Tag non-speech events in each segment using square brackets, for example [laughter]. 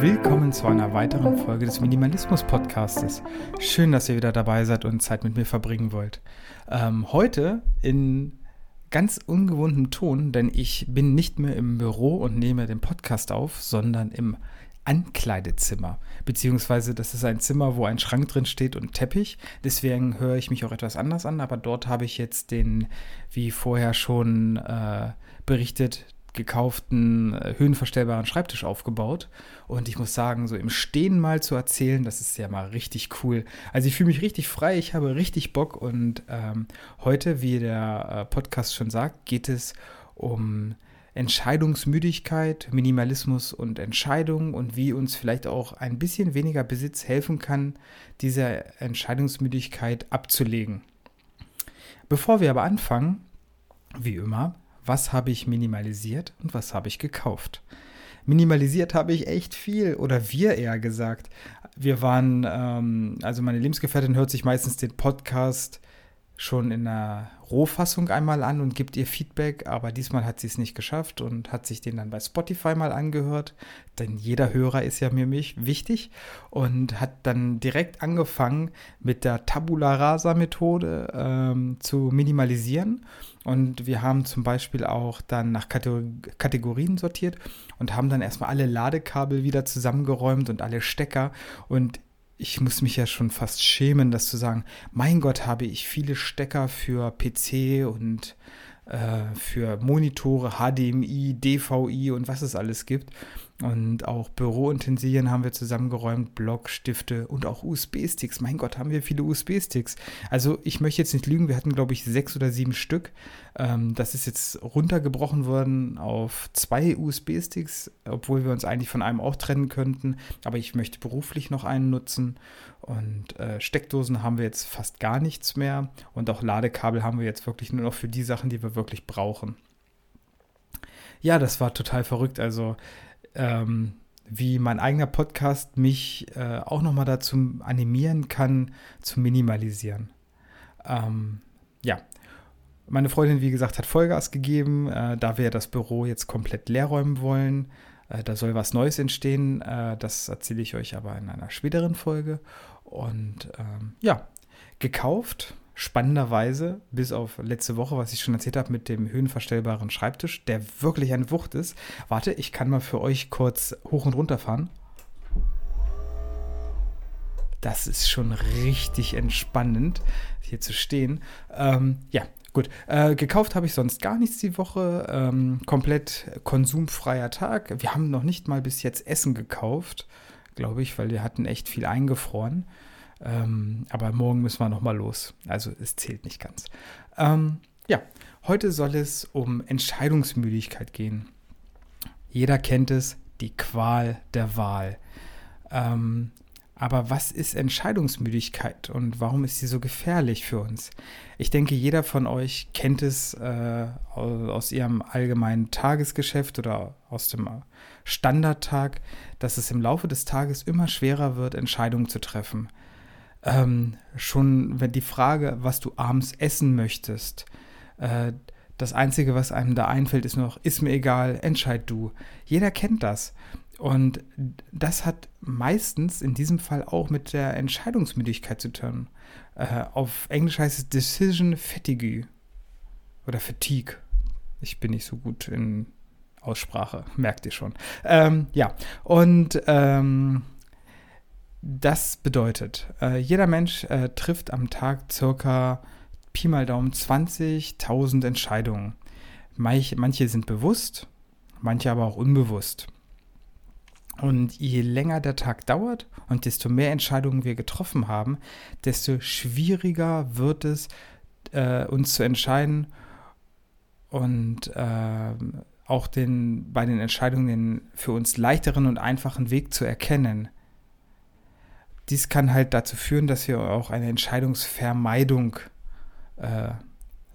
Willkommen zu einer weiteren Folge des Minimalismus-Podcastes. Schön, dass ihr wieder dabei seid und Zeit mit mir verbringen wollt. Ähm, heute in ganz ungewohntem Ton, denn ich bin nicht mehr im Büro und nehme den Podcast auf, sondern im Ankleidezimmer. Beziehungsweise das ist ein Zimmer, wo ein Schrank drin steht und Teppich. Deswegen höre ich mich auch etwas anders an, aber dort habe ich jetzt den, wie vorher schon äh, berichtet, gekauften äh, höhenverstellbaren Schreibtisch aufgebaut. Und ich muss sagen, so im Stehen mal zu erzählen, das ist ja mal richtig cool. Also ich fühle mich richtig frei, ich habe richtig Bock. Und ähm, heute, wie der äh, Podcast schon sagt, geht es um Entscheidungsmüdigkeit, Minimalismus und Entscheidung und wie uns vielleicht auch ein bisschen weniger Besitz helfen kann, diese Entscheidungsmüdigkeit abzulegen. Bevor wir aber anfangen, wie immer, was habe ich minimalisiert und was habe ich gekauft? Minimalisiert habe ich echt viel oder wir eher gesagt. Wir waren, ähm, also meine Lebensgefährtin hört sich meistens den Podcast schon in der Rohfassung einmal an und gibt ihr Feedback, aber diesmal hat sie es nicht geschafft und hat sich den dann bei Spotify mal angehört, denn jeder Hörer ist ja mir wichtig und hat dann direkt angefangen mit der Tabula Rasa Methode ähm, zu minimalisieren. Und wir haben zum Beispiel auch dann nach Kategorien sortiert und haben dann erstmal alle Ladekabel wieder zusammengeräumt und alle Stecker. Und ich muss mich ja schon fast schämen, das zu sagen, mein Gott, habe ich viele Stecker für PC und äh, für Monitore, HDMI, DVI und was es alles gibt. Und auch Büroutensilien haben wir zusammengeräumt, Block, Stifte und auch USB-Sticks. Mein Gott, haben wir viele USB-Sticks. Also ich möchte jetzt nicht lügen, wir hatten, glaube ich, sechs oder sieben Stück. Ähm, das ist jetzt runtergebrochen worden auf zwei USB-Sticks, obwohl wir uns eigentlich von einem auch trennen könnten. Aber ich möchte beruflich noch einen nutzen. Und äh, Steckdosen haben wir jetzt fast gar nichts mehr. Und auch Ladekabel haben wir jetzt wirklich nur noch für die Sachen, die wir wirklich brauchen. Ja, das war total verrückt. Also ähm, wie mein eigener Podcast mich äh, auch nochmal dazu animieren kann, zu minimalisieren. Ähm, ja, meine Freundin, wie gesagt, hat Vollgas gegeben, äh, da wir das Büro jetzt komplett leer räumen wollen. Äh, da soll was Neues entstehen. Äh, das erzähle ich euch aber in einer späteren Folge. Und ähm, ja, gekauft spannenderweise, bis auf letzte Woche, was ich schon erzählt habe, mit dem höhenverstellbaren Schreibtisch, der wirklich eine Wucht ist. Warte, ich kann mal für euch kurz hoch und runter fahren. Das ist schon richtig entspannend, hier zu stehen. Ähm, ja, gut. Äh, gekauft habe ich sonst gar nichts die Woche. Ähm, komplett konsumfreier Tag. Wir haben noch nicht mal bis jetzt Essen gekauft, glaube ich, weil wir hatten echt viel eingefroren. Ähm, aber morgen müssen wir nochmal los. Also es zählt nicht ganz. Ähm, ja, heute soll es um Entscheidungsmüdigkeit gehen. Jeder kennt es, die Qual der Wahl. Ähm, aber was ist Entscheidungsmüdigkeit und warum ist sie so gefährlich für uns? Ich denke, jeder von euch kennt es äh, aus ihrem allgemeinen Tagesgeschäft oder aus dem Standardtag, dass es im Laufe des Tages immer schwerer wird, Entscheidungen zu treffen ähm, schon wenn die Frage, was du abends essen möchtest, äh, das Einzige, was einem da einfällt, ist noch, ist mir egal, entscheid du. Jeder kennt das. Und das hat meistens in diesem Fall auch mit der Entscheidungsmüdigkeit zu tun. Äh, auf Englisch heißt es Decision Fatigue oder Fatigue. Ich bin nicht so gut in Aussprache, merkt ihr schon. Ähm, ja, und ähm, das bedeutet, äh, jeder Mensch äh, trifft am Tag circa Pi mal Daumen 20.000 Entscheidungen. Manch, manche sind bewusst, manche aber auch unbewusst. Und je länger der Tag dauert und desto mehr Entscheidungen wir getroffen haben, desto schwieriger wird es, äh, uns zu entscheiden und äh, auch den, bei den Entscheidungen den für uns leichteren und einfachen Weg zu erkennen dies kann halt dazu führen, dass wir auch eine Entscheidungsvermeidung äh,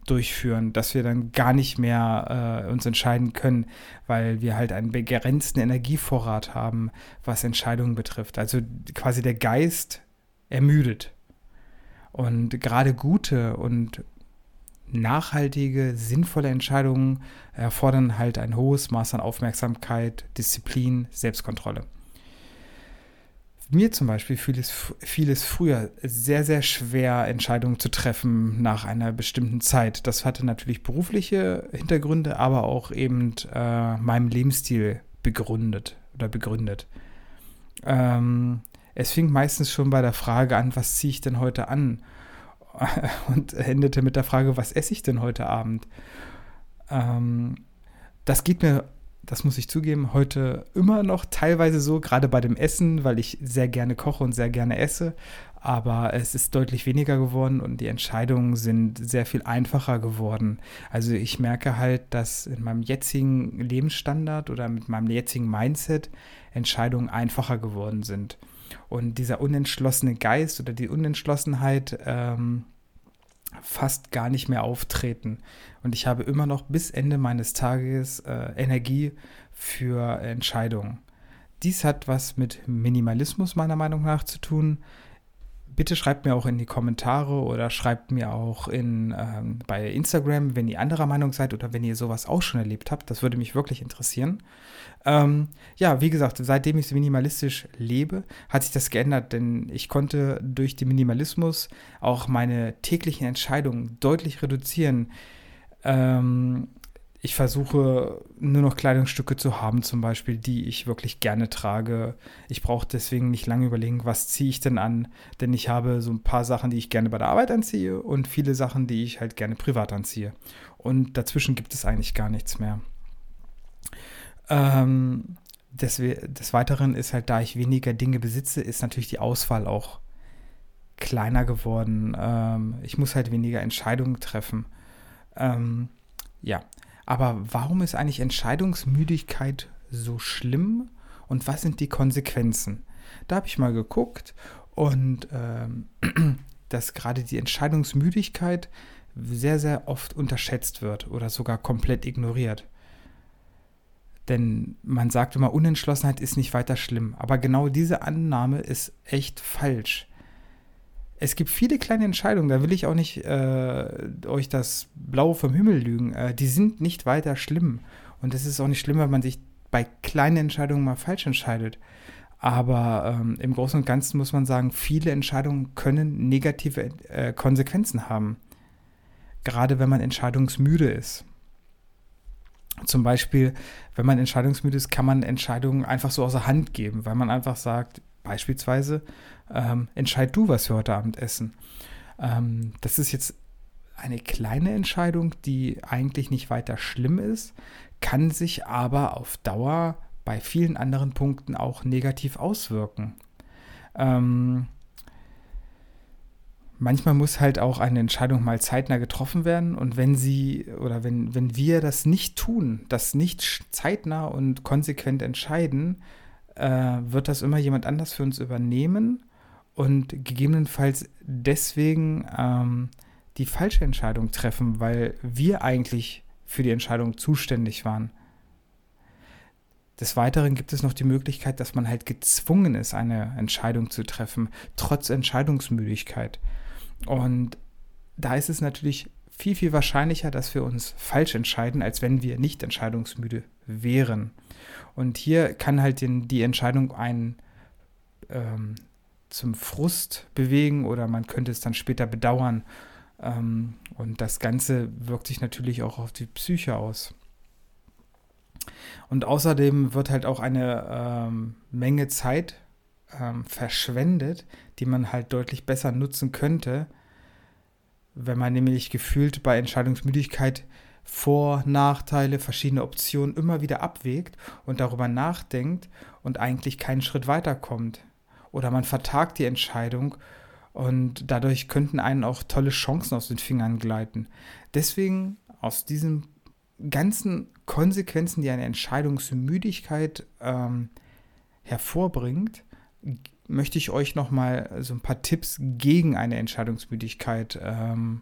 durchführen, dass wir dann gar nicht mehr äh, uns entscheiden können, weil wir halt einen begrenzten Energievorrat haben, was Entscheidungen betrifft. Also quasi der Geist ermüdet. Und gerade gute und nachhaltige, sinnvolle Entscheidungen erfordern halt ein hohes Maß an Aufmerksamkeit, Disziplin, Selbstkontrolle. Mir zum Beispiel fiel es, fiel es früher sehr, sehr schwer, Entscheidungen zu treffen nach einer bestimmten Zeit. Das hatte natürlich berufliche Hintergründe, aber auch eben äh, meinem Lebensstil begründet oder begründet. Ähm, es fing meistens schon bei der Frage an, was ziehe ich denn heute an? [laughs] Und endete mit der Frage, was esse ich denn heute Abend? Ähm, das geht mir das muss ich zugeben, heute immer noch teilweise so, gerade bei dem Essen, weil ich sehr gerne koche und sehr gerne esse. Aber es ist deutlich weniger geworden und die Entscheidungen sind sehr viel einfacher geworden. Also ich merke halt, dass in meinem jetzigen Lebensstandard oder mit meinem jetzigen Mindset Entscheidungen einfacher geworden sind. Und dieser unentschlossene Geist oder die Unentschlossenheit, ähm, fast gar nicht mehr auftreten. Und ich habe immer noch bis Ende meines Tages äh, Energie für Entscheidungen. Dies hat was mit Minimalismus meiner Meinung nach zu tun bitte schreibt mir auch in die Kommentare oder schreibt mir auch in, ähm, bei Instagram, wenn ihr anderer Meinung seid oder wenn ihr sowas auch schon erlebt habt. Das würde mich wirklich interessieren. Ähm, ja, wie gesagt, seitdem ich minimalistisch lebe, hat sich das geändert, denn ich konnte durch den Minimalismus auch meine täglichen Entscheidungen deutlich reduzieren. Ähm, ich versuche nur noch Kleidungsstücke zu haben, zum Beispiel, die ich wirklich gerne trage. Ich brauche deswegen nicht lange überlegen, was ziehe ich denn an, denn ich habe so ein paar Sachen, die ich gerne bei der Arbeit anziehe und viele Sachen, die ich halt gerne privat anziehe. Und dazwischen gibt es eigentlich gar nichts mehr. Ähm, des, des Weiteren ist halt, da ich weniger Dinge besitze, ist natürlich die Auswahl auch kleiner geworden. Ähm, ich muss halt weniger Entscheidungen treffen. Ähm, ja, aber warum ist eigentlich Entscheidungsmüdigkeit so schlimm und was sind die Konsequenzen? Da habe ich mal geguckt und ähm, [clears throat] dass gerade die Entscheidungsmüdigkeit sehr, sehr oft unterschätzt wird oder sogar komplett ignoriert. Denn man sagt immer, Unentschlossenheit ist nicht weiter schlimm. Aber genau diese Annahme ist echt falsch es gibt viele kleine Entscheidungen, da will ich auch nicht äh, euch das Blau vom Himmel lügen. Äh, die sind nicht weiter schlimm. Und es ist auch nicht schlimm, wenn man sich bei kleinen Entscheidungen mal falsch entscheidet. Aber ähm, im Großen und Ganzen muss man sagen, viele Entscheidungen können negative äh, Konsequenzen haben. Gerade wenn man entscheidungsmüde ist. Zum Beispiel, wenn man entscheidungsmüde ist, kann man Entscheidungen einfach so außer Hand geben, weil man einfach sagt, beispielsweise, ähm, entscheid du, was wir heute Abend essen. Ähm, das ist jetzt eine kleine Entscheidung, die eigentlich nicht weiter schlimm ist, kann sich aber auf Dauer bei vielen anderen Punkten auch negativ auswirken. Ähm, manchmal muss halt auch eine Entscheidung mal zeitnah getroffen werden und wenn sie oder wenn, wenn wir das nicht tun, das nicht zeitnah und konsequent entscheiden, äh, wird das immer jemand anders für uns übernehmen und gegebenenfalls deswegen ähm, die falsche Entscheidung treffen, weil wir eigentlich für die Entscheidung zuständig waren. Des Weiteren gibt es noch die Möglichkeit, dass man halt gezwungen ist, eine Entscheidung zu treffen, trotz Entscheidungsmüdigkeit. Und da ist es natürlich viel, viel wahrscheinlicher, dass wir uns falsch entscheiden, als wenn wir nicht entscheidungsmüde wären. Und hier kann halt den, die Entscheidung einen ähm, zum Frust bewegen oder man könnte es dann später bedauern. Ähm, und das Ganze wirkt sich natürlich auch auf die Psyche aus. Und außerdem wird halt auch eine ähm, Menge Zeit ähm, verschwendet, die man halt deutlich besser nutzen könnte, wenn man nämlich gefühlt bei Entscheidungsmüdigkeit vor, Nachteile, verschiedene Optionen immer wieder abwägt und darüber nachdenkt und eigentlich keinen Schritt weiterkommt oder man vertagt die Entscheidung und dadurch könnten einen auch tolle Chancen aus den Fingern gleiten. Deswegen aus diesen ganzen Konsequenzen, die eine Entscheidungsmüdigkeit ähm, hervorbringt, möchte ich euch nochmal so ein paar Tipps gegen eine Entscheidungsmüdigkeit ähm,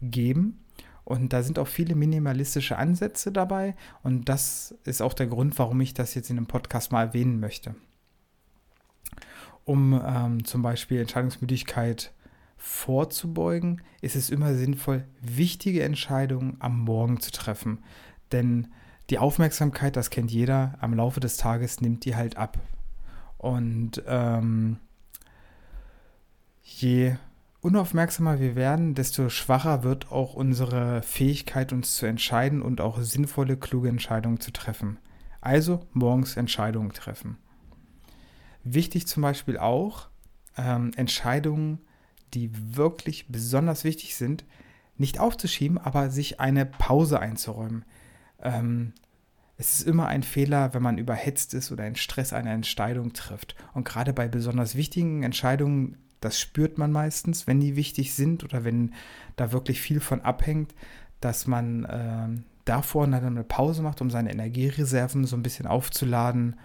geben. Und da sind auch viele minimalistische Ansätze dabei. Und das ist auch der Grund, warum ich das jetzt in einem Podcast mal erwähnen möchte um ähm, zum Beispiel Entscheidungsmüdigkeit vorzubeugen, ist es immer sinnvoll, wichtige Entscheidungen am Morgen zu treffen. Denn die Aufmerksamkeit, das kennt jeder, am Laufe des Tages nimmt die halt ab. Und ähm, je unaufmerksamer wir werden, desto schwacher wird auch unsere Fähigkeit, uns zu entscheiden und auch sinnvolle, kluge Entscheidungen zu treffen. Also morgens Entscheidungen treffen. Wichtig zum Beispiel auch ähm, Entscheidungen, die wirklich besonders wichtig sind, nicht aufzuschieben, aber sich eine Pause einzuräumen. Ähm, es ist immer ein Fehler, wenn man überhetzt ist oder in Stress eine Entscheidung trifft. Und gerade bei besonders wichtigen Entscheidungen, das spürt man meistens, wenn die wichtig sind oder wenn da wirklich viel von abhängt, dass man äh, davor dann eine Pause macht, um seine Energiereserven so ein bisschen aufzuladen,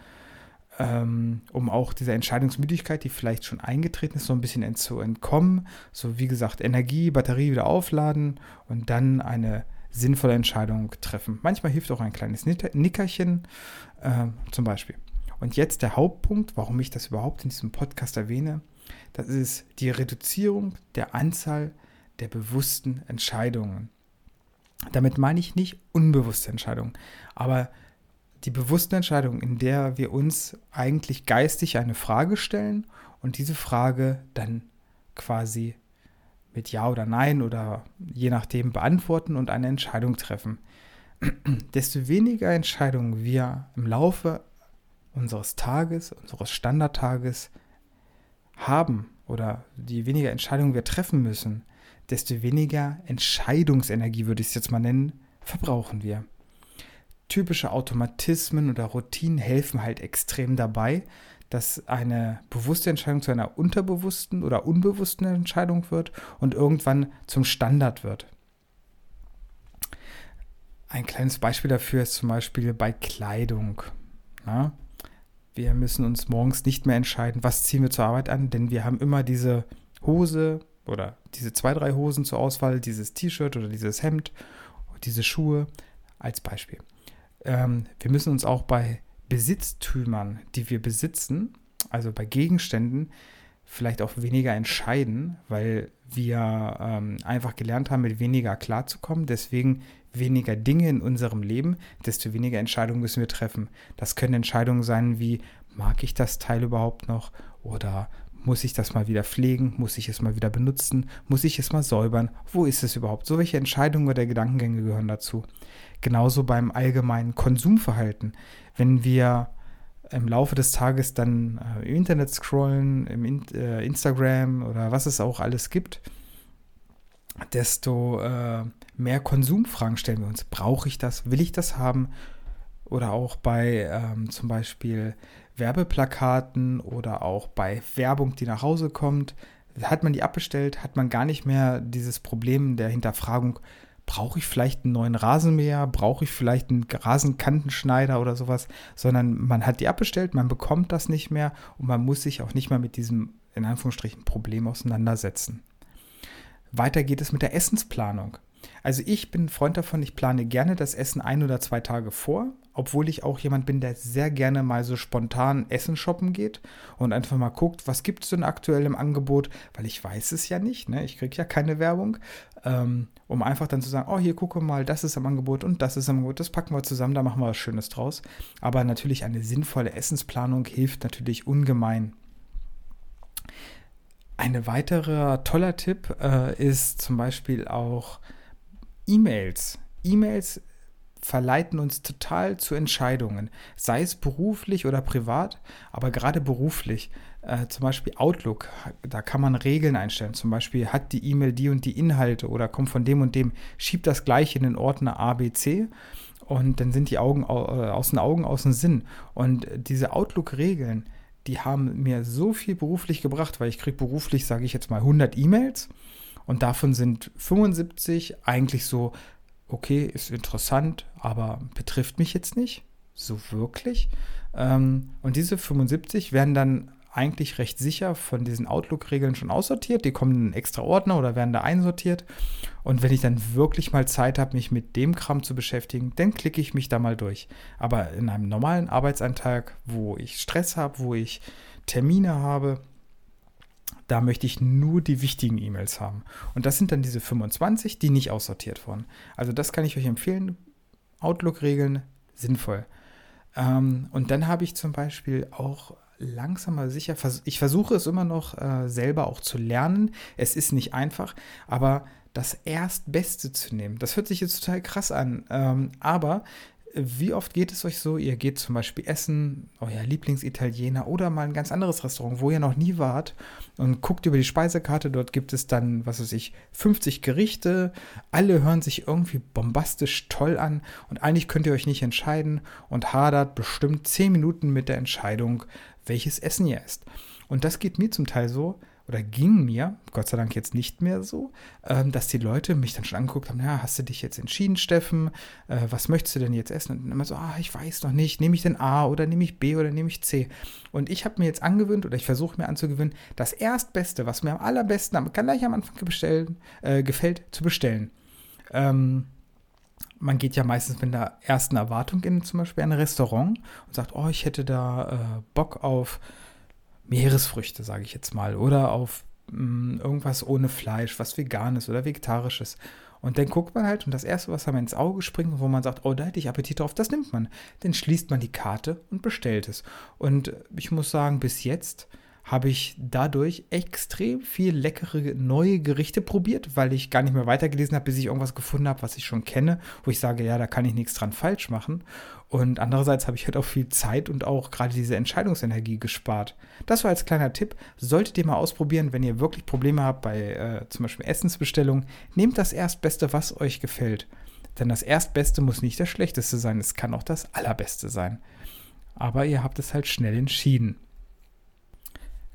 ähm, um auch dieser Entscheidungsmüdigkeit, die vielleicht schon eingetreten ist, so ein bisschen zu entkommen. So wie gesagt, Energie, Batterie wieder aufladen und dann eine sinnvolle Entscheidung treffen. Manchmal hilft auch ein kleines Nickerchen äh, zum Beispiel. Und jetzt der Hauptpunkt, warum ich das überhaupt in diesem Podcast erwähne, das ist die Reduzierung der Anzahl der bewussten Entscheidungen. Damit meine ich nicht unbewusste Entscheidungen, aber die bewusste Entscheidung, in der wir uns eigentlich geistig eine Frage stellen und diese Frage dann quasi mit Ja oder Nein oder je nachdem beantworten und eine Entscheidung treffen. [clears throat] Desto weniger Entscheidungen wir im Laufe unseres Tages, unseres Standardtages haben oder je weniger Entscheidungen wir treffen müssen, desto weniger Entscheidungsenergie, würde ich es jetzt mal nennen, verbrauchen wir. Typische Automatismen oder Routinen helfen halt extrem dabei, dass eine bewusste Entscheidung zu einer unterbewussten oder unbewussten Entscheidung wird und irgendwann zum Standard wird. Ein kleines Beispiel dafür ist zum Beispiel bei Kleidung. Na? Wir müssen uns morgens nicht mehr entscheiden, was ziehen wir zur Arbeit an, denn wir haben immer diese Hose oder diese zwei, drei Hosen zur Auswahl, dieses T-Shirt oder dieses Hemd, diese Schuhe als Beispiel. Ähm, wir müssen uns auch bei Besitztümern, die wir besitzen, also bei Gegenständen, vielleicht auch weniger entscheiden, weil wir ähm, einfach gelernt haben, mit weniger klarzukommen. Deswegen weniger Dinge in unserem Leben, desto weniger Entscheidungen müssen wir treffen. Das können Entscheidungen sein wie, mag ich das Teil überhaupt noch? Oder muss ich das mal wieder pflegen? Muss ich es mal wieder benutzen? Muss ich es mal säubern? Wo ist es überhaupt? So welche Entscheidungen oder Gedankengänge gehören dazu. Genauso beim allgemeinen Konsumverhalten. Wenn wir im Laufe des Tages dann äh, im Internet scrollen, im in, äh, Instagram oder was es auch alles gibt, desto äh, mehr Konsumfragen stellen wir uns. Brauche ich das? Will ich das haben? Oder auch bei ähm, zum Beispiel Werbeplakaten oder auch bei Werbung, die nach Hause kommt. Hat man die abbestellt, hat man gar nicht mehr dieses Problem der Hinterfragung, brauche ich vielleicht einen neuen Rasenmäher, brauche ich vielleicht einen Rasenkantenschneider oder sowas, sondern man hat die abbestellt, man bekommt das nicht mehr und man muss sich auch nicht mehr mit diesem, in Anführungsstrichen, Problem auseinandersetzen. Weiter geht es mit der Essensplanung. Also ich bin ein Freund davon, ich plane gerne das Essen ein oder zwei Tage vor, obwohl ich auch jemand bin, der sehr gerne mal so spontan Essen shoppen geht und einfach mal guckt, was gibt es denn aktuell im Angebot, weil ich weiß es ja nicht, ne? ich kriege ja keine Werbung, ähm, um einfach dann zu sagen, oh hier gucke mal, das ist am Angebot und das ist am Angebot, das packen wir zusammen, da machen wir was Schönes draus. Aber natürlich eine sinnvolle Essensplanung hilft natürlich ungemein. Ein weiterer toller Tipp äh, ist zum Beispiel auch E-Mails. E-Mails verleiten uns total zu Entscheidungen, sei es beruflich oder privat, aber gerade beruflich. Äh, zum Beispiel Outlook, da kann man Regeln einstellen. Zum Beispiel hat die E-Mail die und die Inhalte oder kommt von dem und dem, schiebt das gleich in den Ordner A, B, C und dann sind die Augen äh, aus den Augen, aus dem Sinn. Und diese Outlook-Regeln, die haben mir so viel beruflich gebracht, weil ich kriege beruflich, sage ich jetzt mal, 100 E-Mails und davon sind 75 eigentlich so, okay, ist interessant, aber betrifft mich jetzt nicht so wirklich. Ähm, und diese 75 werden dann eigentlich recht sicher von diesen Outlook-Regeln schon aussortiert. Die kommen in einen extra Ordner oder werden da einsortiert. Und wenn ich dann wirklich mal Zeit habe, mich mit dem Kram zu beschäftigen, dann klicke ich mich da mal durch. Aber in einem normalen Arbeitsalltag, wo ich Stress habe, wo ich Termine habe, da möchte ich nur die wichtigen E-Mails haben. Und das sind dann diese 25, die nicht aussortiert wurden. Also das kann ich euch empfehlen. Outlook-Regeln sinnvoll. Ähm, und dann habe ich zum Beispiel auch langsam aber sicher, ich versuche es immer noch äh, selber auch zu lernen. Es ist nicht einfach, aber das Erstbeste zu nehmen, das hört sich jetzt total krass an. Ähm, aber wie oft geht es euch so, ihr geht zum Beispiel essen, euer Lieblingsitaliener oder mal ein ganz anderes Restaurant, wo ihr noch nie wart und guckt über die Speisekarte, dort gibt es dann, was weiß ich, 50 Gerichte, alle hören sich irgendwie bombastisch toll an und eigentlich könnt ihr euch nicht entscheiden und hadert bestimmt 10 Minuten mit der Entscheidung, welches Essen ihr esst. Und das geht mir zum Teil so, oder ging mir, Gott sei Dank jetzt nicht mehr so, ähm, dass die Leute mich dann schon angeguckt haben, ja, hast du dich jetzt entschieden, Steffen? Äh, was möchtest du denn jetzt essen? Und immer so, ah, ich weiß noch nicht, nehme ich denn A oder nehme ich B oder nehme ich C? Und ich habe mir jetzt angewöhnt oder ich versuche mir anzugewöhnen, das Erstbeste, was mir am allerbesten, gleich am Anfang bestellen, äh, gefällt, zu bestellen. Ähm, man geht ja meistens mit der ersten Erwartung in zum Beispiel ein Restaurant und sagt, oh, ich hätte da äh, Bock auf Meeresfrüchte, sage ich jetzt mal, oder auf mh, mm, irgendwas ohne Fleisch, was veganes oder vegetarisches. Und dann guckt man halt und das Erste, was einem ins Auge springt, wo man sagt, oh, da hätte ich Appetit drauf, das nimmt man. Dann schließt man die Karte und bestellt es. Und ich muss sagen, bis jetzt habe ich dadurch extrem viel leckere neue Gerichte probiert, weil ich gar nicht mehr weitergelesen habe, bis ich irgendwas gefunden habe, was ich schon kenne, wo ich sage, ja, da kann ich nichts dran falsch machen. Und andererseits habe ich halt auch viel Zeit und auch gerade diese Entscheidungsenergie gespart. Das war als kleiner Tipp. Solltet ihr mal ausprobieren, wenn ihr wirklich Probleme habt bei äh, zum Beispiel Essensbestellungen, nehmt das Erstbeste, was euch gefällt. Denn das Erstbeste muss nicht das Schlechteste sein, es kann auch das Allerbeste sein. Aber ihr habt es halt schnell entschieden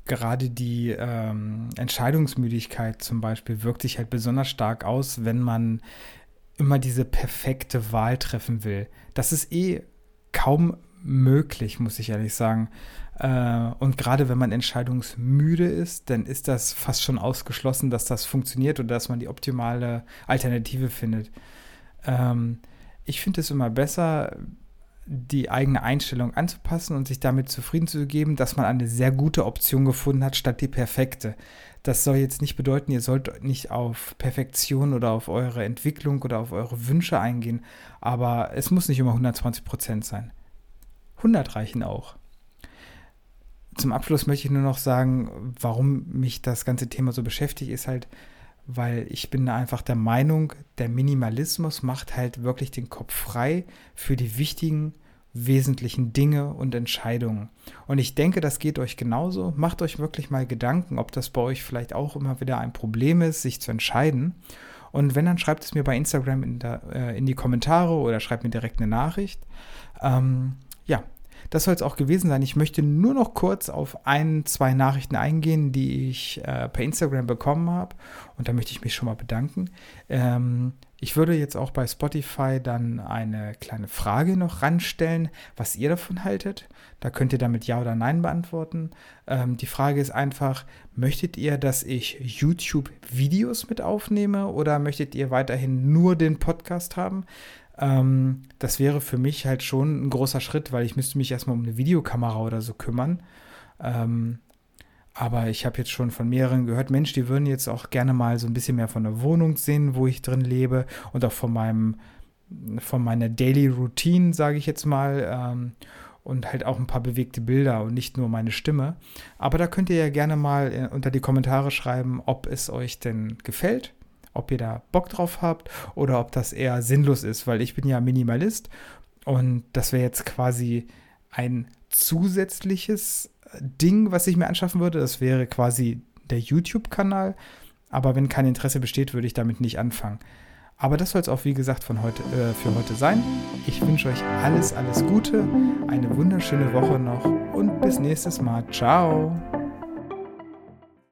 gerade die ähm, Entscheidungsmüdigkeit zum Beispiel wirkt sich halt besonders stark aus, wenn man immer diese perfekte Wahl treffen will. Das ist eh kaum möglich, muss ich ehrlich sagen. Äh, und gerade wenn man entscheidungsmüde ist, dann ist das fast schon ausgeschlossen, dass das funktioniert oder dass man die optimale Alternative findet. Ähm, ich finde es immer besser, die eigene Einstellung anzupassen und sich damit zufrieden zu geben, dass man eine sehr gute Option gefunden hat, statt die perfekte. Das soll jetzt nicht bedeuten, ihr sollt nicht auf Perfektion oder auf eure Entwicklung oder auf eure Wünsche eingehen, aber es muss nicht immer 120 Prozent sein. 100 reichen auch. Zum Abschluss möchte ich nur noch sagen, warum mich das ganze Thema so beschäftigt, ist halt, weil ich bin einfach der Meinung, der Minimalismus macht halt wirklich den Kopf frei für die wichtigen, wesentlichen Dinge und Entscheidungen. Und ich denke, das geht euch genauso. Macht euch wirklich mal Gedanken, ob das bei euch vielleicht auch immer wieder ein Problem ist, sich zu entscheiden. Und wenn, dann schreibt es mir bei Instagram in, der, äh, in die Kommentare oder schreibt mir direkt eine Nachricht. Ähm, ja, das soll es auch gewesen sein. Ich möchte nur noch kurz auf ein, zwei Nachrichten eingehen, die ich äh, per Instagram bekommen habe. Und da möchte ich mich schon mal bedanken. Ähm, ich würde jetzt auch bei Spotify dann eine kleine Frage noch ranstellen, was ihr davon haltet. Da könnt ihr damit Ja oder Nein beantworten. Ähm, die Frage ist einfach, möchtet ihr, dass ich YouTube-Videos mit aufnehme oder möchtet ihr weiterhin nur den Podcast haben? Ähm, das wäre für mich halt schon ein großer Schritt, weil ich müsste mich erstmal um eine Videokamera oder so kümmern. Ähm, aber ich habe jetzt schon von mehreren gehört, Mensch, die würden jetzt auch gerne mal so ein bisschen mehr von der Wohnung sehen, wo ich drin lebe und auch von meinem, von meiner Daily Routine, sage ich jetzt mal. Ähm, und halt auch ein paar bewegte Bilder und nicht nur meine Stimme. Aber da könnt ihr ja gerne mal äh, unter die Kommentare schreiben, ob es euch denn gefällt ob ihr da Bock drauf habt oder ob das eher sinnlos ist, weil ich bin ja Minimalist und das wäre jetzt quasi ein zusätzliches Ding, was ich mir anschaffen würde. Das wäre quasi der YouTube-Kanal. Aber wenn kein Interesse besteht, würde ich damit nicht anfangen. Aber das soll es auch, wie gesagt, von heute, äh, für heute sein. Ich wünsche euch alles, alles Gute, eine wunderschöne Woche noch und bis nächstes Mal. Ciao.